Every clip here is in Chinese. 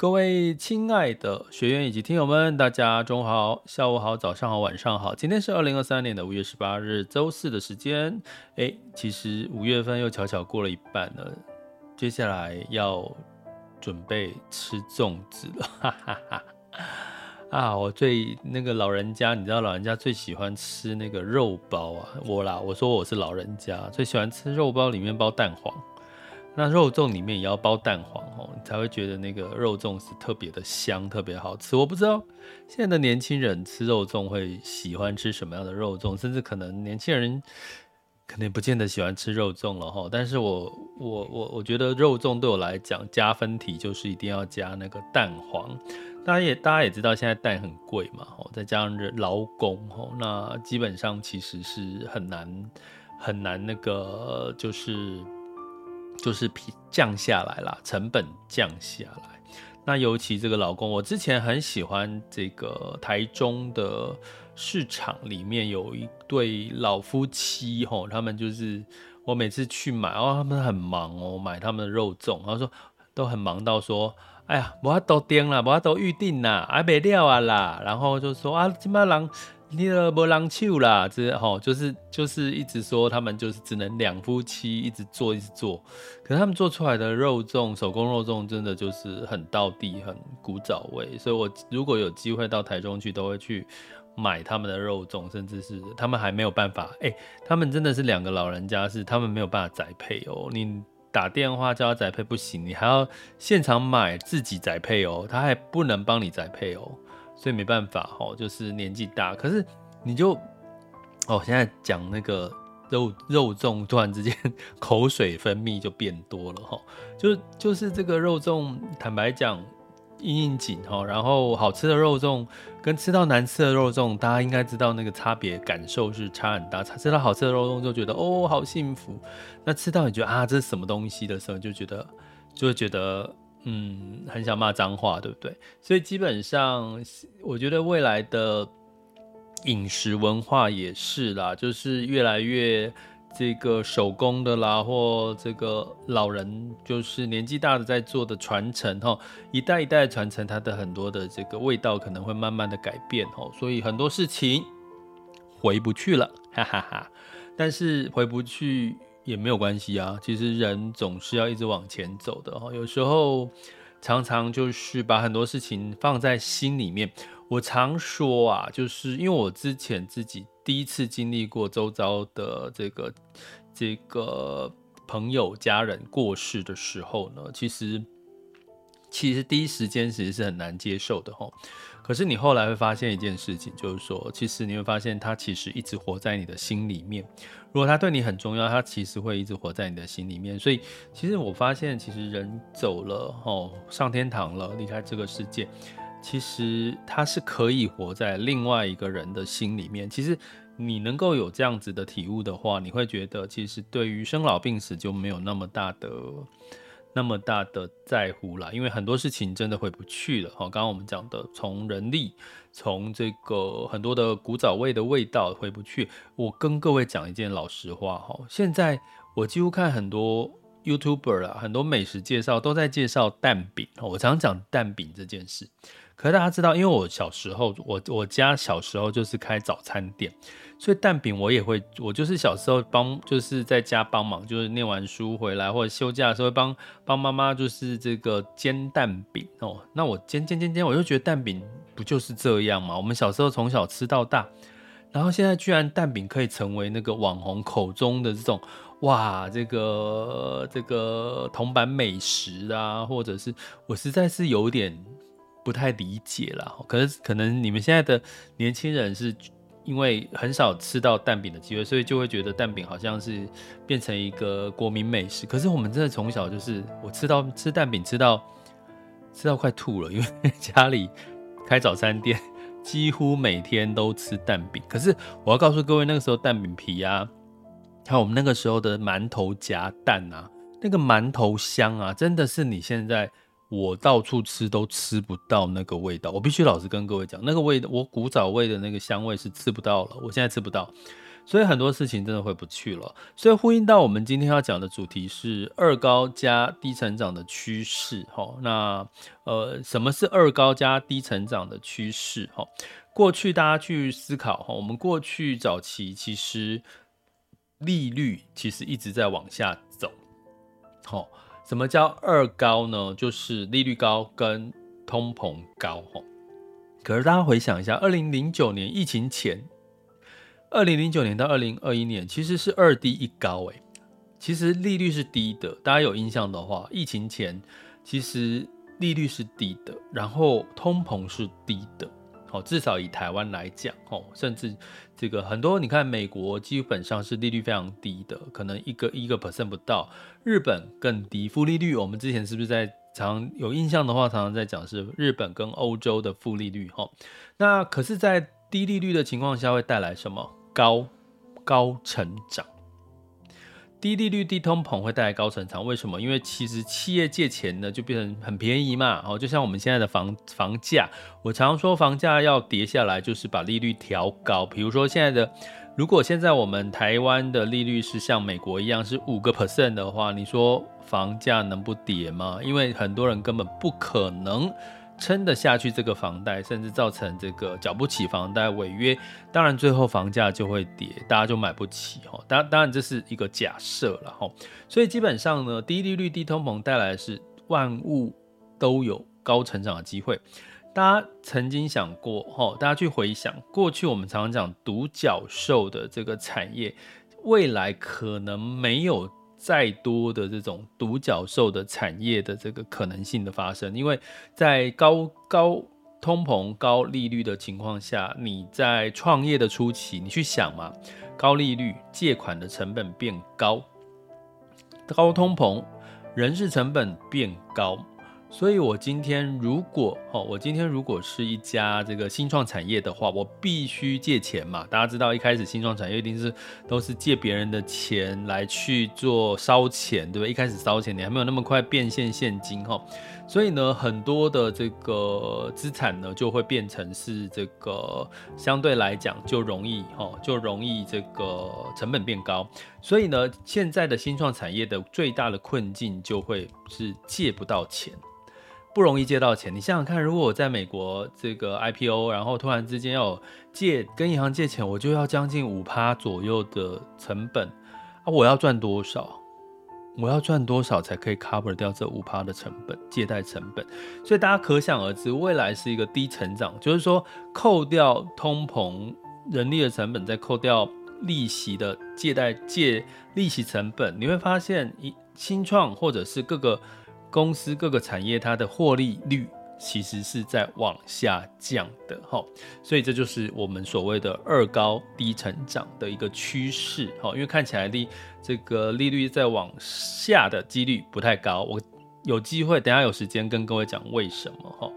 各位亲爱的学员以及听友们，大家中午好、下午好、早上好、晚上好。今天是二零二三年的五月十八日，周四的时间。哎，其实五月份又悄悄过了一半了，接下来要准备吃粽子了，哈哈哈。啊，我最那个老人家，你知道老人家最喜欢吃那个肉包啊，我啦，我说我是老人家，最喜欢吃肉包，里面包蛋黄。那肉粽里面也要包蛋黄哦，你才会觉得那个肉粽是特别的香，特别好吃。我不知道现在的年轻人吃肉粽会喜欢吃什么样的肉粽，甚至可能年轻人可能不见得喜欢吃肉粽了哈。但是我我我我觉得肉粽对我来讲加分题就是一定要加那个蛋黄。大家也大家也知道现在蛋很贵嘛，哦，再加上劳工哦，那基本上其实是很难很难那个就是。就是皮降下来啦，成本降下来。那尤其这个老公，我之前很喜欢这个台中的市场里面有一对老夫妻吼，他们就是我每次去买哦，他们很忙哦，买他们的肉粽，他说都很忙到说，哎呀，我都订了，我都预定了，还没料啊啦，然后就说啊，金马郎。你的没人手啦，这吼就是就是一直说他们就是只能两夫妻一直做一直做，可是他们做出来的肉粽手工肉粽真的就是很道地很古早味，所以我如果有机会到台中去，都会去买他们的肉粽，甚至是他们还没有办法，哎、他们真的是两个老人家，是他们没有办法宅配哦，你打电话叫他宅配不行，你还要现场买自己宅配哦，他还不能帮你宅配哦。所以没办法哈，就是年纪大，可是你就哦，现在讲那个肉肉粽，突然之间口水分泌就变多了哈，就就是这个肉粽，坦白讲，应应景哈，然后好吃的肉粽跟吃到难吃的肉粽，大家应该知道那个差别感受是差很大，吃到好吃的肉粽就觉得哦好幸福，那吃到你觉得啊这是什么东西的时候，就觉得就会觉得。嗯，很想骂脏话，对不对？所以基本上，我觉得未来的饮食文化也是啦，就是越来越这个手工的啦，或这个老人就是年纪大的在做的传承哈，一代一代传承，它的很多的这个味道可能会慢慢的改变哦，所以很多事情回不去了，哈哈哈。但是回不去。也没有关系啊，其实人总是要一直往前走的哈。有时候常常就是把很多事情放在心里面。我常说啊，就是因为我之前自己第一次经历过周遭的这个这个朋友家人过世的时候呢，其实其实第一时间其实是很难接受的哈。可是你后来会发现一件事情，就是说，其实你会发现他其实一直活在你的心里面。如果他对你很重要，他其实会一直活在你的心里面。所以，其实我发现，其实人走了，哦，上天堂了，离开这个世界，其实他是可以活在另外一个人的心里面。其实你能够有这样子的体悟的话，你会觉得，其实对于生老病死就没有那么大的。那么大的在乎啦，因为很多事情真的回不去了。好，刚刚我们讲的，从人力，从这个很多的古早味的味道回不去。我跟各位讲一件老实话哈，现在我几乎看很多 YouTuber 啦，很多美食介绍都在介绍蛋饼。我常讲蛋饼这件事，可是大家知道，因为我小时候，我我家小时候就是开早餐店。所以蛋饼我也会，我就是小时候帮，就是在家帮忙，就是念完书回来或者休假的时候帮帮妈妈，就是这个煎蛋饼哦。那我煎煎煎煎，我就觉得蛋饼不就是这样嘛？我们小时候从小吃到大，然后现在居然蛋饼可以成为那个网红口中的这种哇，这个这个铜板美食啊，或者是我实在是有点不太理解了。可是可能你们现在的年轻人是。因为很少吃到蛋饼的机会，所以就会觉得蛋饼好像是变成一个国民美食。可是我们真的从小就是我吃到吃蛋饼吃到吃到快吐了，因为 家里开早餐店，几乎每天都吃蛋饼。可是我要告诉各位，那个时候蛋饼皮啊，还有我们那个时候的馒头夹蛋啊，那个馒头香啊，真的是你现在。我到处吃都吃不到那个味道，我必须老实跟各位讲，那个味道，我古早味的那个香味是吃不到了，我现在吃不到，所以很多事情真的回不去了。所以呼应到我们今天要讲的主题是二高加低成长的趋势，哈，那呃，什么是二高加低成长的趋势？哈，过去大家去思考，哈，我们过去早期其实利率其实一直在往下走，好。什么叫二高呢？就是利率高跟通膨高。可是大家回想一下，二零零九年疫情前，二零零九年到二零二一年其实是二低一高诶，其实利率是低的。大家有印象的话，疫情前其实利率是低的，然后通膨是低的。好，至少以台湾来讲，哦，甚至这个很多，你看美国基本上是利率非常低的，可能一个一个 percent 不到。日本更低，负利率，我们之前是不是在常有印象的话，常常在讲是日本跟欧洲的负利率，哈。那可是，在低利率的情况下，会带来什么？高高成长。低利率、低通膨会带来高成长，为什么？因为其实企业借钱呢，就变成很便宜嘛。哦，就像我们现在的房房价，我常说房价要跌下来，就是把利率调高。比如说现在的，如果现在我们台湾的利率是像美国一样是五个 percent 的话，你说房价能不跌吗？因为很多人根本不可能。撑得下去这个房贷，甚至造成这个缴不起房贷违约，当然最后房价就会跌，大家就买不起哈。当当然这是一个假设了哈。所以基本上呢，低利率、低通膨带来的是万物都有高成长的机会。大家曾经想过哈？大家去回想过去，我们常常讲独角兽的这个产业，未来可能没有。再多的这种独角兽的产业的这个可能性的发生，因为在高高通膨、高利率的情况下，你在创业的初期，你去想嘛，高利率借款的成本变高，高通膨人事成本变高。所以，我今天如果哦，我今天如果是一家这个新创产业的话，我必须借钱嘛。大家知道，一开始新创产业一定是都是借别人的钱来去做烧钱，对不对？一开始烧钱，你还没有那么快变现现金哈。所以呢，很多的这个资产呢，就会变成是这个相对来讲就容易哈，就容易这个成本变高。所以呢，现在的新创产业的最大的困境就会是借不到钱。不容易借到钱，你想想看，如果我在美国这个 IPO，然后突然之间要借跟银行借钱，我就要将近五趴左右的成本啊！我要赚多少？我要赚多少才可以 cover 掉这五趴的成本，借贷成本？所以大家可想而知，未来是一个低成长，就是说扣掉通膨、人力的成本，再扣掉利息的借贷借利息成本，你会发现一新创或者是各个。公司各个产业它的获利率其实是在往下降的，哈，所以这就是我们所谓的二高低成长的一个趋势，哈，因为看起来利这个利率在往下的几率不太高，我有机会等下有时间跟各位讲为什么，哈，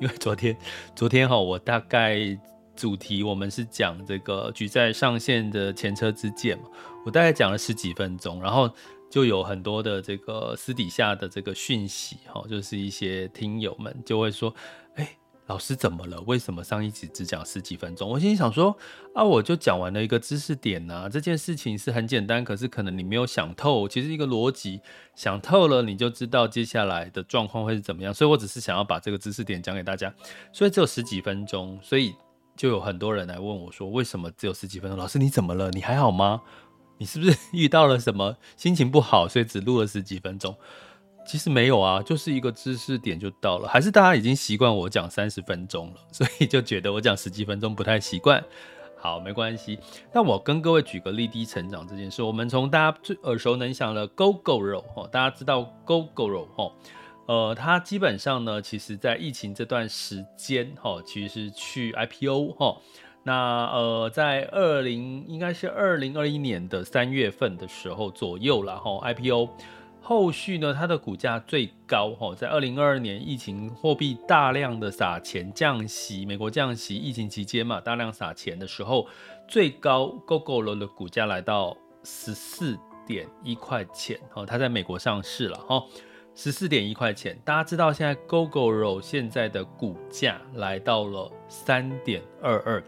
因为昨天昨天哈，我大概主题我们是讲这个举债上限的前车之鉴嘛，我大概讲了十几分钟，然后。就有很多的这个私底下的这个讯息，哈，就是一些听友们就会说，哎，老师怎么了？为什么上一集只讲十几分钟？我心里想说，啊，我就讲完了一个知识点呐，这件事情是很简单，可是可能你没有想透，其实一个逻辑想透了，你就知道接下来的状况会是怎么样。所以我只是想要把这个知识点讲给大家，所以只有十几分钟，所以就有很多人来问我说，为什么只有十几分钟？老师你怎么了？你还好吗？你是不是遇到了什么心情不好，所以只录了十几分钟？其实没有啊，就是一个知识点就到了。还是大家已经习惯我讲三十分钟了，所以就觉得我讲十几分钟不太习惯。好，没关系。那我跟各位举个例低成长这件事。我们从大家最耳熟能详的 Gogoro 哈，大家知道 Gogoro 哈，呃，它基本上呢，其实在疫情这段时间哈，其实去 IPO 哈。那呃，在二零应该是二零二一年的三月份的时候左右了哈，IPO。后续呢，它的股价最高哈，在二零二二年疫情货币大量的撒钱降息，美国降息疫情期间嘛，大量撒钱的时候，最高 Gogoro 的股价来到十四点一块钱哦，它在美国上市了哈，十四点一块钱。大家知道现在 Gogoro 现在的股价来到了三点二二。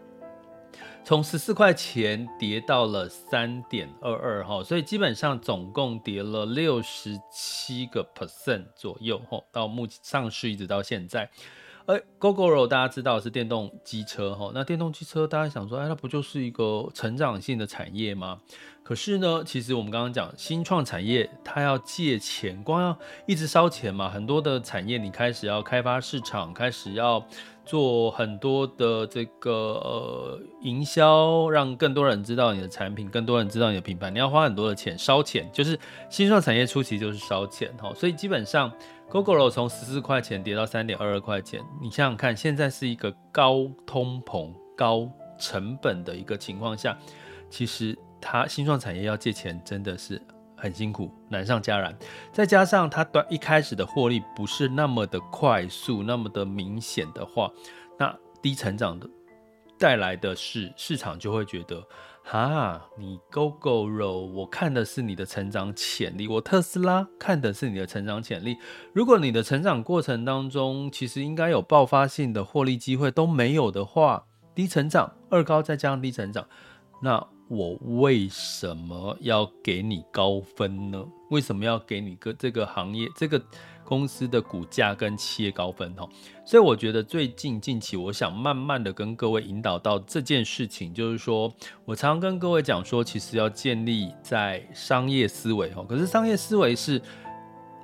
从十四块钱跌到了三点二二哈，所以基本上总共跌了六十七个 percent 左右哈，到目上市一直到现在。而 Gogoro 大家知道是电动机车哈，那电动机车大家想说，哎，它不就是一个成长性的产业吗？可是呢，其实我们刚刚讲新创产业，它要借钱，光要一直烧钱嘛，很多的产业你开始要开发市场，开始要。做很多的这个呃营销，让更多人知道你的产品，更多人知道你的品牌，你要花很多的钱，烧钱，就是新创产业初期就是烧钱哈。所以基本上，Gogoro 从十四块钱跌到三点二二块钱，你想想看，现在是一个高通膨、高成本的一个情况下，其实它新创产业要借钱真的是。很辛苦，难上加难，再加上它短一开始的获利不是那么的快速，那么的明显的话，那低成长的带来的是市场就会觉得，哈，你 Gogoro，我看的是你的成长潜力，我特斯拉看的是你的成长潜力。如果你的成长过程当中其实应该有爆发性的获利机会都没有的话，低成长，二高再加上低成长，那。我为什么要给你高分呢？为什么要给你个这个行业、这个公司的股价跟企业高分？哈，所以我觉得最近近期，我想慢慢的跟各位引导到这件事情，就是说我常常跟各位讲说，其实要建立在商业思维，哈，可是商业思维是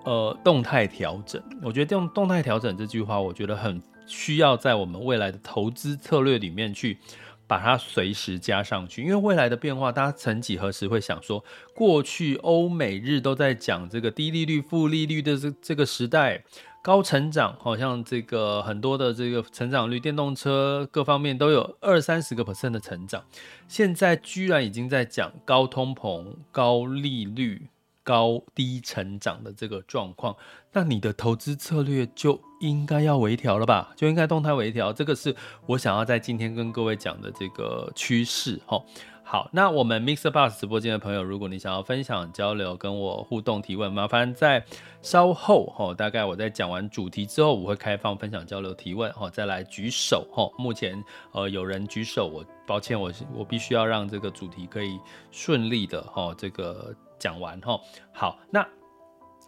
呃动态调整。我觉得用动态调整这句话，我觉得很需要在我们未来的投资策略里面去。把它随时加上去，因为未来的变化，大家曾几何时会想说，过去欧美日都在讲这个低利率、负利率的这这个时代，高成长，好像这个很多的这个成长率，电动车各方面都有二三十个 percent 的成长，现在居然已经在讲高通膨、高利率。高低成长的这个状况，那你的投资策略就应该要微调了吧？就应该动态微调。这个是我想要在今天跟各位讲的这个趋势。哈，好，那我们 MixerBox 直播间的朋友，如果你想要分享、交流、跟我互动提问，麻烦在稍后哈，大概我在讲完主题之后，我会开放分享、交流、提问，哈，再来举手。哈，目前呃有人举手，我抱歉，我我必须要让这个主题可以顺利的哈，这个。讲完哈，好，那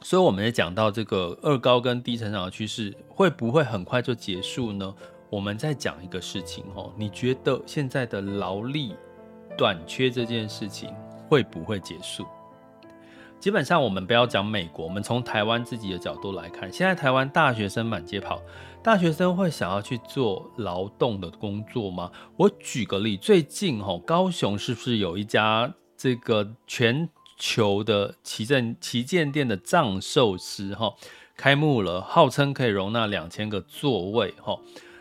所以我们也讲到这个二高跟低成长的趋势会不会很快就结束呢？我们再讲一个事情哦，你觉得现在的劳力短缺这件事情会不会结束？基本上我们不要讲美国，我们从台湾自己的角度来看，现在台湾大学生满街跑，大学生会想要去做劳动的工作吗？我举个例，最近哈，高雄是不是有一家这个全球的旗舰旗舰店的藏寿司哈开幕了，号称可以容纳两千个座位哈。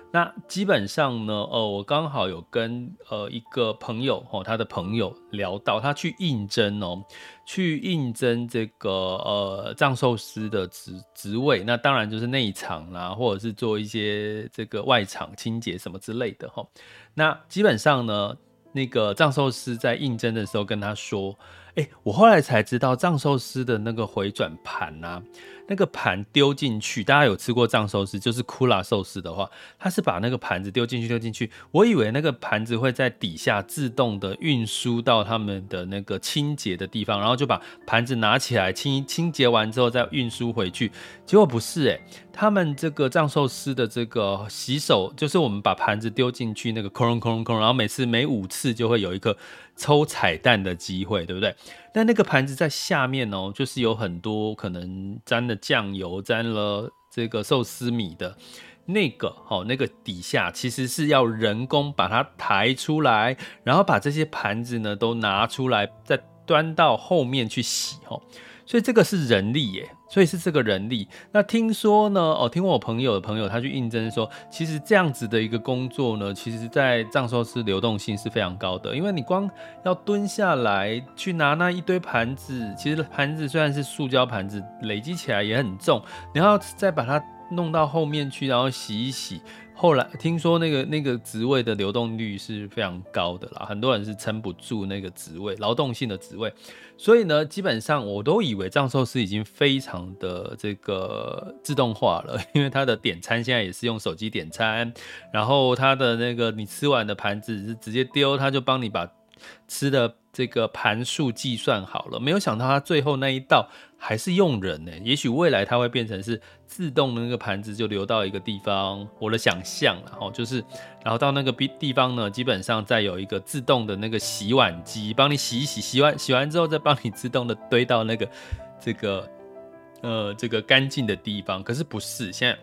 那基本上呢，呃，我刚好有跟呃一个朋友哈，他的朋友聊到，他去应征哦，去应征这个呃藏寿司的职职位，那当然就是内场啦，或者是做一些这个外场清洁什么之类的哈。那基本上呢，那个藏寿司在应征的时候跟他说。哎，我后来才知道藏寿司的那个回转盘啊，那个盘丢进去，大家有吃过藏寿司，就是库拉寿司的话，它是把那个盘子丢进去，丢进去。我以为那个盘子会在底下自动的运输到他们的那个清洁的地方，然后就把盘子拿起来清清洁完之后再运输回去。结果不是哎，他们这个藏寿司的这个洗手，就是我们把盘子丢进去那个空空空，然后每次每五次就会有一个。抽彩蛋的机会，对不对？但那个盘子在下面哦，就是有很多可能沾了酱油、沾了这个寿司米的那个，哦，那个底下其实是要人工把它抬出来，然后把这些盘子呢都拿出来，再端到后面去洗，哦。所以这个是人力耶，所以是这个人力。那听说呢，哦，听我朋友的朋友他去应征说，其实这样子的一个工作呢，其实在藏寿司流动性是非常高的，因为你光要蹲下来去拿那一堆盘子，其实盘子虽然是塑胶盘子，累积起来也很重，你要再把它弄到后面去，然后洗一洗。后来听说那个那个职位的流动率是非常高的啦，很多人是撑不住那个职位，劳动性的职位，所以呢，基本上我都以为藏寿司已经非常的这个自动化了，因为它的点餐现在也是用手机点餐，然后它的那个你吃完的盘子是直接丢，它就帮你把吃的这个盘数计算好了，没有想到它最后那一道。还是用人呢？也许未来它会变成是自动的那个盘子就流到一个地方，我的想象然后就是，然后到那个地方呢，基本上再有一个自动的那个洗碗机帮你洗一洗，洗完洗完之后再帮你自动的堆到那个这个呃这个干净的地方。可是不是现在，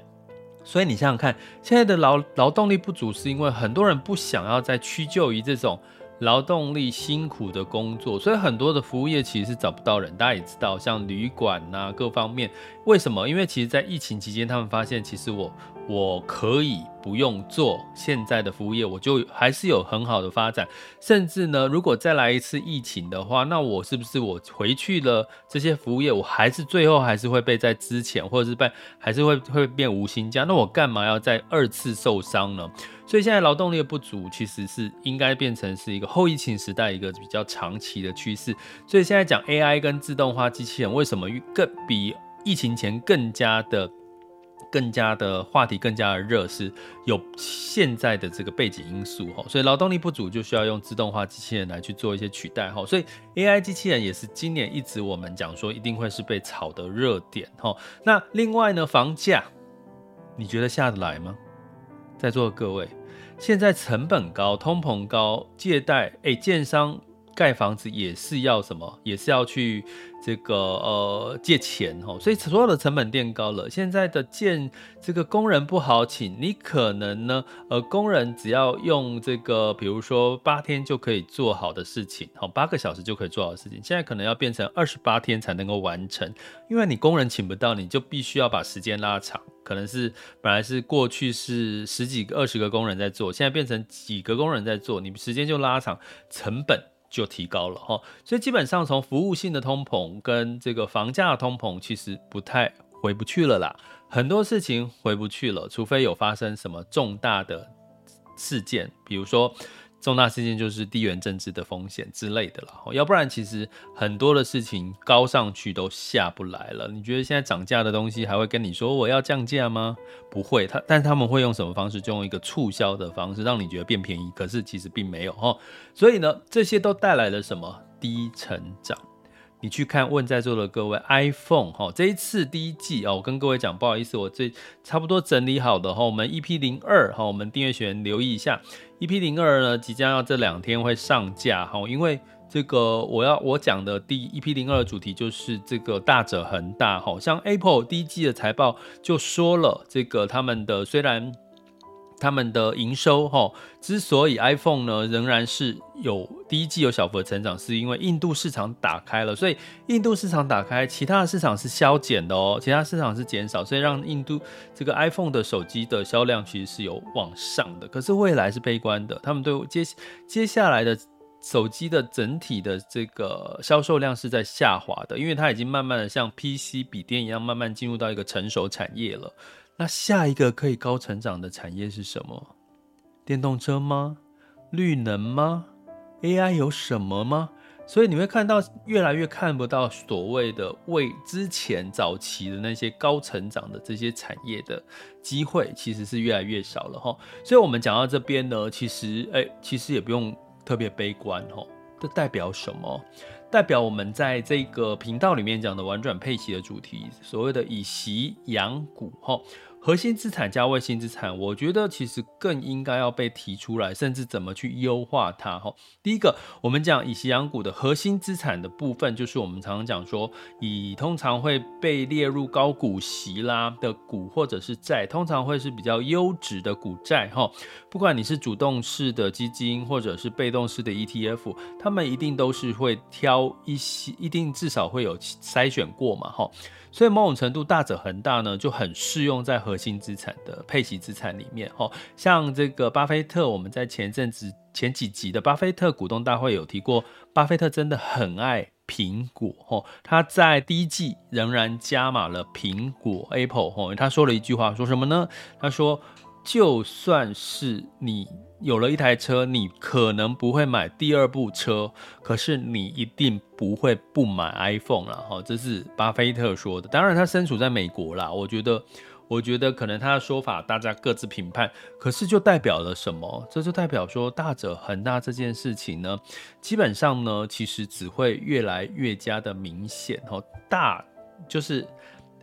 所以你想想看，现在的劳劳动力不足，是因为很多人不想要再屈就于这种。劳动力辛苦的工作，所以很多的服务业其实是找不到人。大家也知道，像旅馆呐，各方面，为什么？因为其实，在疫情期间，他们发现，其实我我可以不用做现在的服务业，我就还是有很好的发展。甚至呢，如果再来一次疫情的话，那我是不是我回去了这些服务业，我还是最后还是会被在之前，或者是被还是会会变无薪假？那我干嘛要再二次受伤呢？所以现在劳动力不足，其实是应该变成是一个后疫情时代一个比较长期的趋势。所以现在讲 AI 跟自动化机器人，为什么更比疫情前更加的、更加的话题更加的热？是有现在的这个背景因素哈。所以劳动力不足就需要用自动化机器人来去做一些取代哈。所以 AI 机器人也是今年一直我们讲说一定会是被炒的热点哈。那另外呢，房价你觉得下得来吗？在座的各位，现在成本高，通膨高，借贷，哎，建商盖房子也是要什么？也是要去。这个呃借钱哦，所以所有的成本垫高了。现在的建这个工人不好请，你可能呢呃工人只要用这个，比如说八天就可以做好的事情，好八个小时就可以做好的事情，现在可能要变成二十八天才能够完成，因为你工人请不到，你就必须要把时间拉长，可能是本来是过去是十几个、二十个工人在做，现在变成几个工人在做，你时间就拉长，成本。就提高了哈，所以基本上从服务性的通膨跟这个房价的通膨，其实不太回不去了啦。很多事情回不去了，除非有发生什么重大的事件，比如说。重大事件就是地缘政治的风险之类的了，要不然其实很多的事情高上去都下不来了。你觉得现在涨价的东西还会跟你说我要降价吗？不会，他但他们会用什么方式？就用一个促销的方式让你觉得变便宜，可是其实并没有哈。所以呢，这些都带来了什么？低成长。你去看问在座的各位，iPhone 哈，这一次第一季哦，我跟各位讲，不好意思，我这差不多整理好的哈，我们 EP 零二哈，我们订阅学员留意一下，EP 零二呢即将要这两天会上架哈，因为这个我要我讲的第 EP 零二的主题就是这个大者恒大哈，像 Apple 第一季的财报就说了，这个他们的虽然。他们的营收哈，之所以 iPhone 呢仍然是有第一季有小幅的成长，是因为印度市场打开了，所以印度市场打开，其他的市场是削减的哦，其他市场是减少，所以让印度这个 iPhone 的手机的销量其实是有往上的，可是未来是悲观的，他们对接接下来的手机的整体的这个销售量是在下滑的，因为它已经慢慢的像 PC 笔电一样，慢慢进入到一个成熟产业了。那下一个可以高成长的产业是什么？电动车吗？绿能吗？AI 有什么吗？所以你会看到越来越看不到所谓的为之前早期的那些高成长的这些产业的机会，其实是越来越少了哈。所以我们讲到这边呢，其实哎，其实也不用特别悲观哈。这代表什么？代表我们在这个频道里面讲的玩转配息的主题，所谓的以息养股哈。核心资产加卫星资产，我觉得其实更应该要被提出来，甚至怎么去优化它。哈，第一个，我们讲以息养股的核心资产的部分，就是我们常常讲说，以通常会被列入高股息啦的股或者是债，通常会是比较优质的股债。哈，不管你是主动式的基金或者是被动式的 ETF，他们一定都是会挑一些，一定至少会有筛选过嘛。哈。所以某种程度，大者恒大呢，就很适用在核心资产的配息资产里面。哦，像这个巴菲特，我们在前阵子前几集的巴菲特股东大会有提过，巴菲特真的很爱苹果。哦，他在第一季仍然加码了苹果 Apple。哦，他说了一句话，说什么呢？他说。就算是你有了一台车，你可能不会买第二部车，可是你一定不会不买 iPhone 了哈。这是巴菲特说的。当然，他身处在美国啦，我觉得，我觉得可能他的说法大家各自评判。可是就代表了什么？这就代表说大者恒大这件事情呢，基本上呢，其实只会越来越加的明显哈。大就是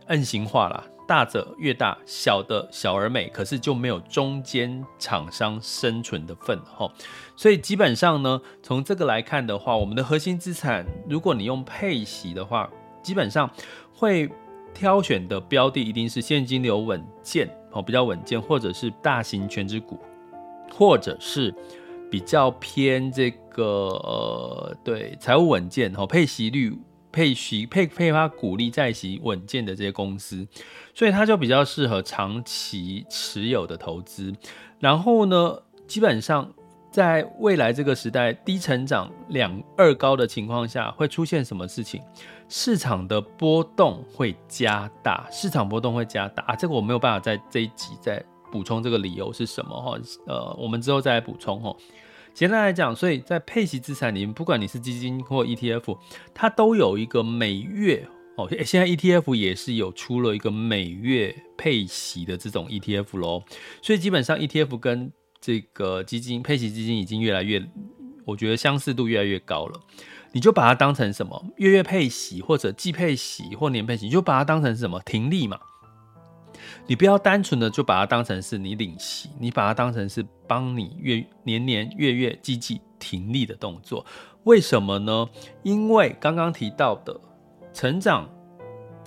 N 型化啦。大者越大，小的小而美，可是就没有中间厂商生存的份哈。所以基本上呢，从这个来看的话，我们的核心资产，如果你用配息的话，基本上会挑选的标的一定是现金流稳健哦，比较稳健，或者是大型全值股，或者是比较偏这个呃，对，财务稳健哦，配息率。配息配配发股利债息稳健的这些公司，所以它就比较适合长期持有的投资。然后呢，基本上在未来这个时代低成长两二高的情况下，会出现什么事情？市场的波动会加大，市场波动会加大啊！这个我没有办法在这一集再补充这个理由是什么哈？呃，我们之后再来补充哈。简单来讲，所以在配息资产里面，不管你是基金或 ETF，它都有一个每月哦。现在 ETF 也是有出了一个每月配息的这种 ETF 咯。所以基本上 ETF 跟这个基金配息基金已经越来越，我觉得相似度越来越高了。你就把它当成什么月月配息，或者季配息或年配息，你就把它当成什么停利嘛。你不要单纯的就把它当成是你领息，你把它当成是帮你月年年月月积极停利的动作。为什么呢？因为刚刚提到的成长。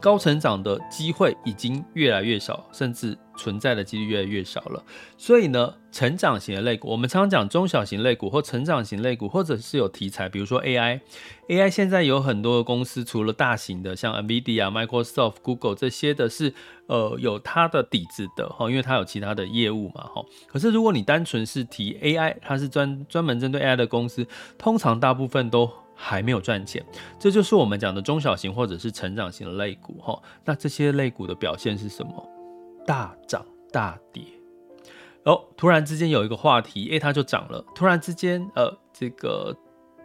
高成长的机会已经越来越少，甚至存在的几率越来越少了。所以呢，成长型的类股，我们常常讲中小型类股或成长型类股，或者是有题材，比如说 AI，AI 现在有很多的公司，除了大型的像 NVIDIA、Microsoft、Google 这些的是，呃，有它的底子的哈，因为它有其他的业务嘛哈。可是如果你单纯是提 AI，它是专专门针对 AI 的公司，通常大部分都。还没有赚钱，这就是我们讲的中小型或者是成长型的类股哈。那这些类股的表现是什么？大涨大跌。哦，突然之间有一个话题，诶，它就涨了。突然之间，呃，这个。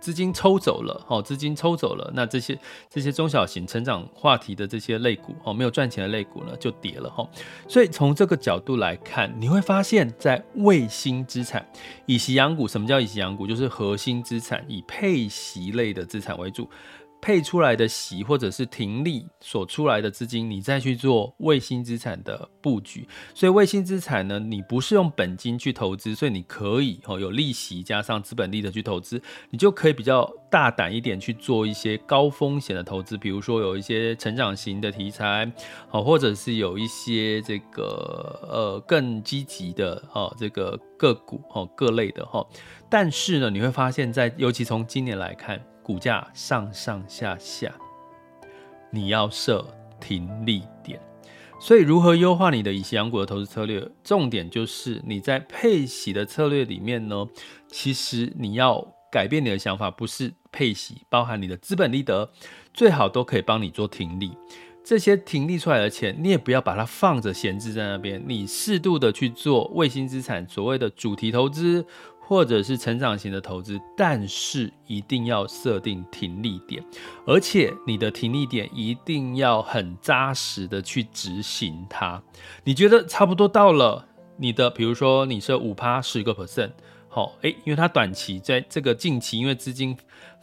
资金抽走了，哦，资金抽走了，那这些这些中小型成长话题的这些类股，哦，没有赚钱的类股呢，就跌了，哈。所以从这个角度来看，你会发现在卫星资产以息养股，什么叫以息养股？就是核心资产以配息类的资产为主。配出来的息或者是停利所出来的资金，你再去做卫星资产的布局。所以卫星资产呢，你不是用本金去投资，所以你可以哦有利息加上资本利的去投资，你就可以比较大胆一点去做一些高风险的投资，比如说有一些成长型的题材，好，或者是有一些这个呃更积极的哦这个个股哦各类的哈。但是呢，你会发现在尤其从今年来看。股价上上下下，你要设停利点。所以，如何优化你的以息养股的投资策略？重点就是你在配息的策略里面呢，其实你要改变你的想法，不是配息，包含你的资本利得，最好都可以帮你做停利。这些停利出来的钱，你也不要把它放着闲置在那边，你适度的去做卫星资产，所谓的主题投资。或者是成长型的投资，但是一定要设定停利点，而且你的停利点一定要很扎实的去执行它。你觉得差不多到了你的，比如说你设五趴十个 percent，好，诶，因为它短期在这个近期因为资金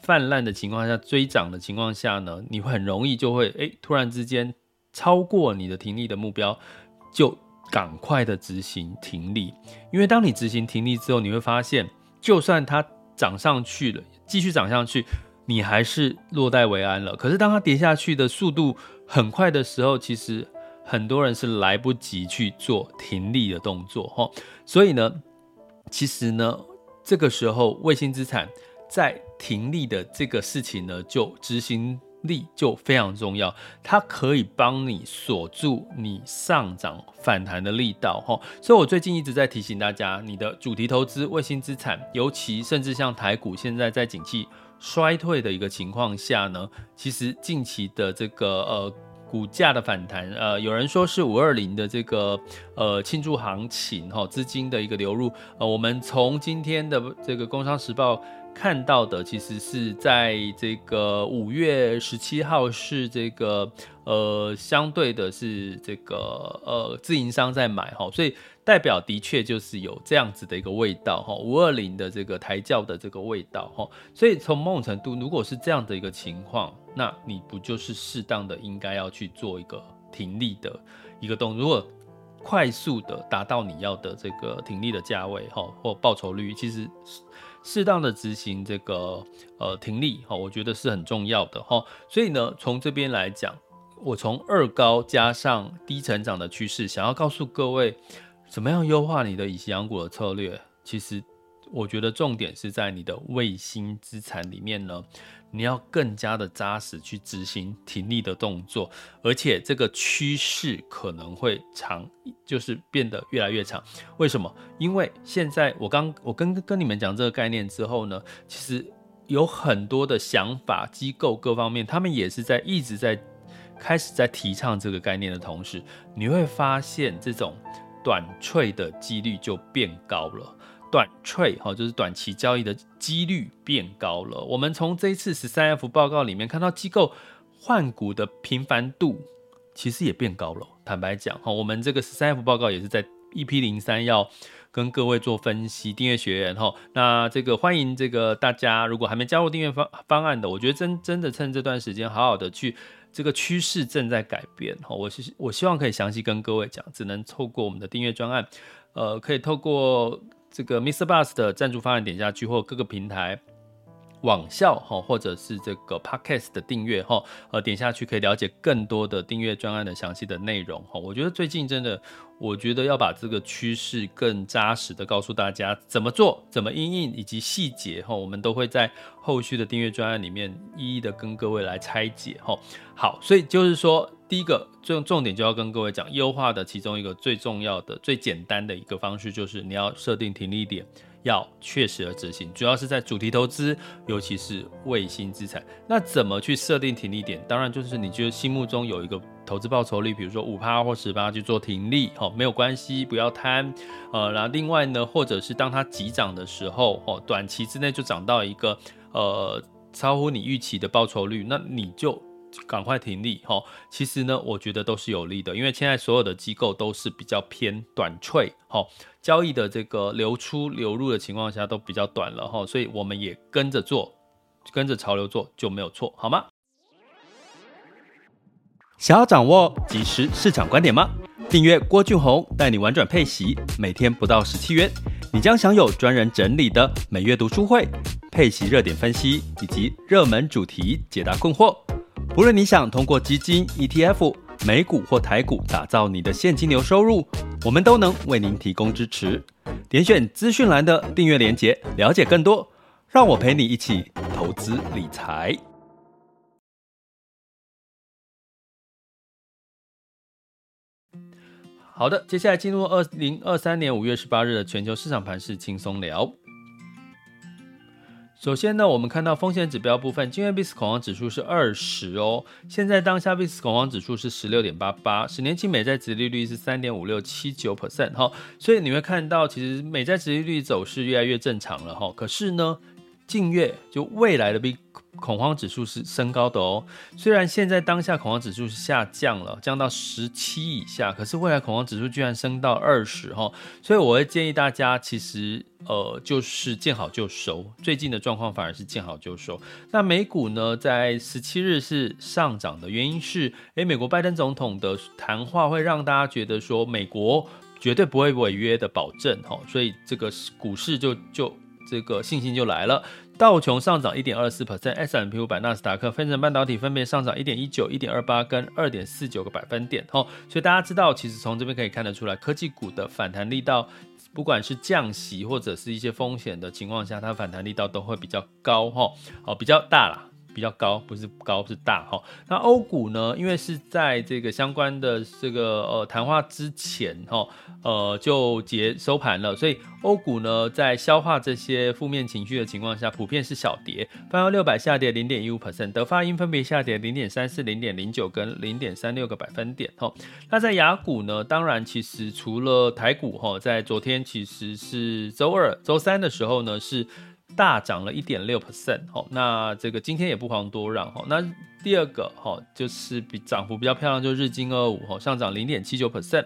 泛滥的情况下追涨的情况下呢，你会很容易就会诶，突然之间超过你的停利的目标就。赶快的执行停利，因为当你执行停利之后，你会发现，就算它涨上去了，继续涨上去，你还是落袋为安了。可是当它跌下去的速度很快的时候，其实很多人是来不及去做停利的动作哈。所以呢，其实呢，这个时候卫星资产在停利的这个事情呢，就执行。力就非常重要，它可以帮你锁住你上涨反弹的力道哈。所以我最近一直在提醒大家，你的主题投资、卫星资产，尤其甚至像台股现在在景气衰退的一个情况下呢，其实近期的这个呃股价的反弹，呃，有人说是五二零的这个呃庆祝行情哈，资金的一个流入，呃，我们从今天的这个工商时报。看到的其实是在这个五月十七号是这个呃相对的是这个呃自营商在买哈，所以代表的确就是有这样子的一个味道哈，五二零的这个抬轿的这个味道哈，所以从某种程度，如果是这样的一个情况，那你不就是适当的应该要去做一个停利的一个动作，如果快速的达到你要的这个停利的价位哈或报酬率，其实。适当的执行这个呃停利哈，我觉得是很重要的哈。所以呢，从这边来讲，我从二高加上低成长的趋势，想要告诉各位，怎么样优化你的以息养股的策略，其实。我觉得重点是在你的卫星资产里面呢，你要更加的扎实去执行停利的动作，而且这个趋势可能会长，就是变得越来越长。为什么？因为现在我刚我跟跟你们讲这个概念之后呢，其实有很多的想法机构各方面，他们也是在一直在开始在提倡这个概念的同时，你会发现这种短脆的几率就变高了。短 trade 哈，就是短期交易的几率变高了。我们从这一次十三 F 报告里面看到，机构换股的频繁度其实也变高了。坦白讲哈，我们这个十三 F 报告也是在 EP 零三要跟各位做分析。订阅学员哈，那这个欢迎这个大家，如果还没加入订阅方方案的，我觉得真真的趁这段时间好好的去，这个趋势正在改变哈。我希我希望可以详细跟各位讲，只能透过我们的订阅专案，呃，可以透过。这个 Mr. Bus 的赞助方案点下去，或各个平台网校哈，或者是这个 Podcast 的订阅哈，呃，点下去可以了解更多的订阅专案的详细的内容哈。我觉得最近真的。我觉得要把这个趋势更扎实的告诉大家怎么做，怎么因应，以及细节哈，我们都会在后续的订阅专案里面一一的跟各位来拆解哈。好，所以就是说，第一个重重点就要跟各位讲，优化的其中一个最重要的、最简单的一个方式，就是你要设定停利点，要确实而执行，主要是在主题投资，尤其是卫星资产。那怎么去设定停利点？当然就是你觉得心目中有一个。投资报酬率，比如说五趴或十趴去做停利，好，没有关系，不要贪。呃，然后另外呢，或者是当它急涨的时候，哦，短期之内就涨到一个呃超乎你预期的报酬率，那你就赶快停利，哈。其实呢，我觉得都是有利的，因为现在所有的机构都是比较偏短脆，哈，交易的这个流出流入的情况下都比较短了，哈，所以我们也跟着做，跟着潮流做就没有错，好吗？想要掌握即时市场观点吗？订阅郭俊宏带你玩转配息，每天不到十七元，你将享有专人整理的每月读书会、配息热点分析以及热门主题解答困惑。不论你想通过基金、ETF、美股或台股打造你的现金流收入，我们都能为您提供支持。点选资讯栏的订阅连结，了解更多。让我陪你一起投资理财。好的，接下来进入二零二三年五月十八日的全球市场盘势轻松聊。首先呢，我们看到风险指标部分，今月 VIX 恐慌指数是二十哦，现在当下 VIX 恐慌指数是十六点八八，十年期美债殖利率是三点五六七九 percent 哈，所以你会看到其实美债殖利率走势越来越正常了哈，可是呢，近月就未来的 VIX 恐慌指数是升高的哦。虽然现在当下恐慌指数是下降了，降到十七以下，可是未来恐慌指数居然升到二十哈，所以我会建议大家，其实呃就是见好就收。最近的状况反而是见好就收。那美股呢，在十七日是上涨的原因是，诶，美国拜登总统的谈话会让大家觉得说美国绝对不会违约的保证哈，所以这个股市就就这个信心就来了。道琼上涨一点二四 percent，S&P 五百、纳斯达克、分成半导体分别上涨一点一九、一点二八跟二点四九个百分点。哦，所以大家知道，其实从这边可以看得出来，科技股的反弹力道，不管是降息或者是一些风险的情况下，它反弹力道都会比较高，哈，哦，比较大啦。比较高，不是高是大哈。那欧股呢？因为是在这个相关的这个呃谈话之前哈，呃就结收盘了，所以欧股呢在消化这些负面情绪的情况下，普遍是小跌。泛欧六百下跌零点一五 percent，德法英分别下跌零点三四、零点零九跟零点三六个百分点哈。那在雅股呢？当然，其实除了台股哈，在昨天其实是周二、周三的时候呢是。大涨了一点六 percent，那这个今天也不遑多让，那第二个哈，就是比涨幅比较漂亮，就是日经二二五哈，上涨零点七九 percent。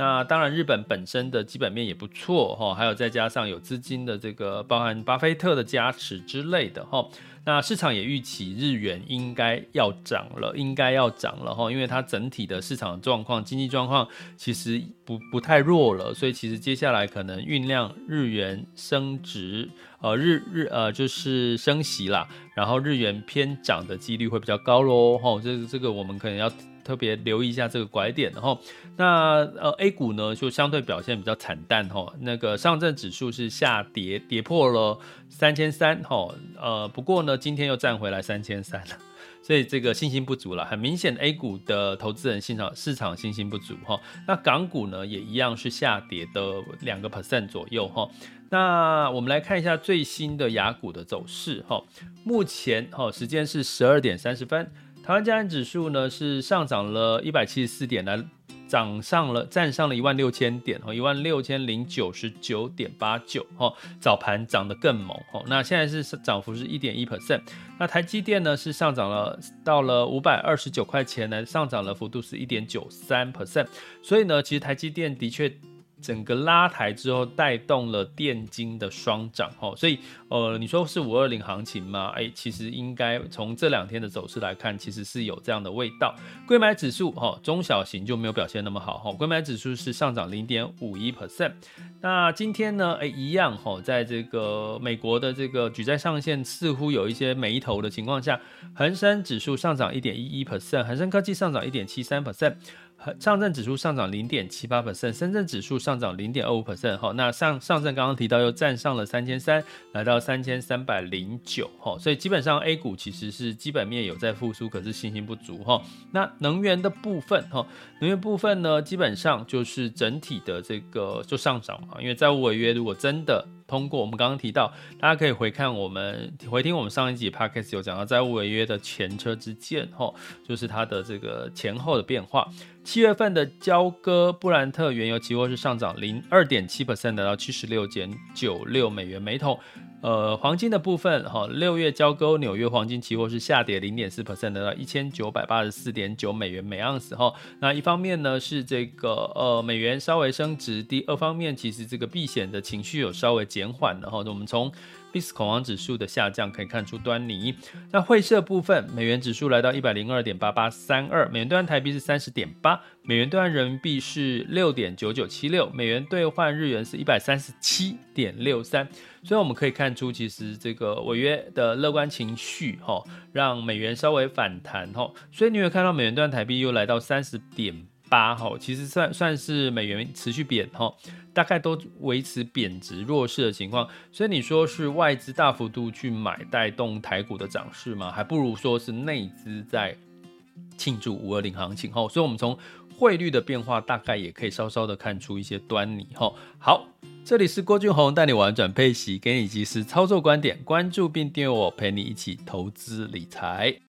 那当然，日本本身的基本面也不错哈，还有再加上有资金的这个，包含巴菲特的加持之类的哈。那市场也预期日元应该要涨了，应该要涨了哈，因为它整体的市场状况、经济状况其实不不太弱了，所以其实接下来可能酝酿日元升值，呃日日呃就是升息啦，然后日元偏涨的几率会比较高喽哈，这这个我们可能要。特别留意一下这个拐点，然后那呃 A 股呢就相对表现比较惨淡哈，那个上证指数是下跌跌破了三千三哈，呃不过呢今天又站回来三千三了，所以这个信心不足了，很明显 A 股的投资人市场市场信心不足哈，那港股呢也一样是下跌的两个 percent 左右哈，那我们来看一下最新的亚股的走势哈，目前哈时间是十二点三十分。台湾加权指数呢是上涨了一百七十四点，来涨上了站上了一万六千点哦，一万六千零九十九点八九哦，早盘涨得更猛哦。那现在是涨幅是一点一 percent。那台积电呢是上涨了到了五百二十九块钱，呢上涨了幅度是一点九三 percent。所以呢，其实台积电的确。整个拉抬之后，带动了电金的双涨，哈，所以，呃，你说是五二零行情吗？哎，其实应该从这两天的走势来看，其实是有这样的味道。柜买指数，哈，中小型就没有表现那么好，哈，柜买指数是上涨零点五一 percent。那今天呢，哎，一样，哈，在这个美国的这个举债上限似乎有一些眉头的情况下，恒生指数上涨一点一一 percent，恒生科技上涨一点七三 percent。上证指数上涨零点七八 percent，深圳指数上涨零点二五 percent。哈，那上上证刚刚提到又站上了三千三，来到三千三百零九。哈，所以基本上 A 股其实是基本面有在复苏，可是信心不足。哈，那能源的部分，哈，能源部分呢，基本上就是整体的这个就上涨嘛，因为债务违约如果真的。通过我们刚刚提到，大家可以回看我们回听我们上一集 Podcast 有讲到债务违约的前车之鉴，吼，就是它的这个前后的变化。七月份的交割布兰特原油期货是上涨零二点七 percent，到七十六点九六美元每桶。呃，黄金的部分，哈，六月交割纽约黄金期货是下跌零点四 percent，来到一千九百八十四点九美元每盎司，哈。那一方面呢是这个呃美元稍微升值，第二方面其实这个避险的情绪有稍微减缓了，哈。我们从 VIX 恐慌指数的下降可以看出端倪。那汇市部分，美元指数来到一百零二点八八三二，美元兑换台币是三十点八，美元兑换人民币是六点九九七六，美元兑换日元是一百三十七点六三。所以我们可以看出，其实这个违约的乐观情绪，哈，让美元稍微反弹，哈。所以你有看到美元兑换台币又来到三十点八，哈，其实算算是美元持续贬，哈。大概都维持贬值弱势的情况，所以你说是外资大幅度去买带动台股的涨势吗？还不如说是内资在庆祝五二零行情哈。所以，我们从汇率的变化，大概也可以稍稍的看出一些端倪哈。好，这里是郭俊宏带你玩转配息，给你及时操作观点，关注并订阅我，陪你一起投资理财。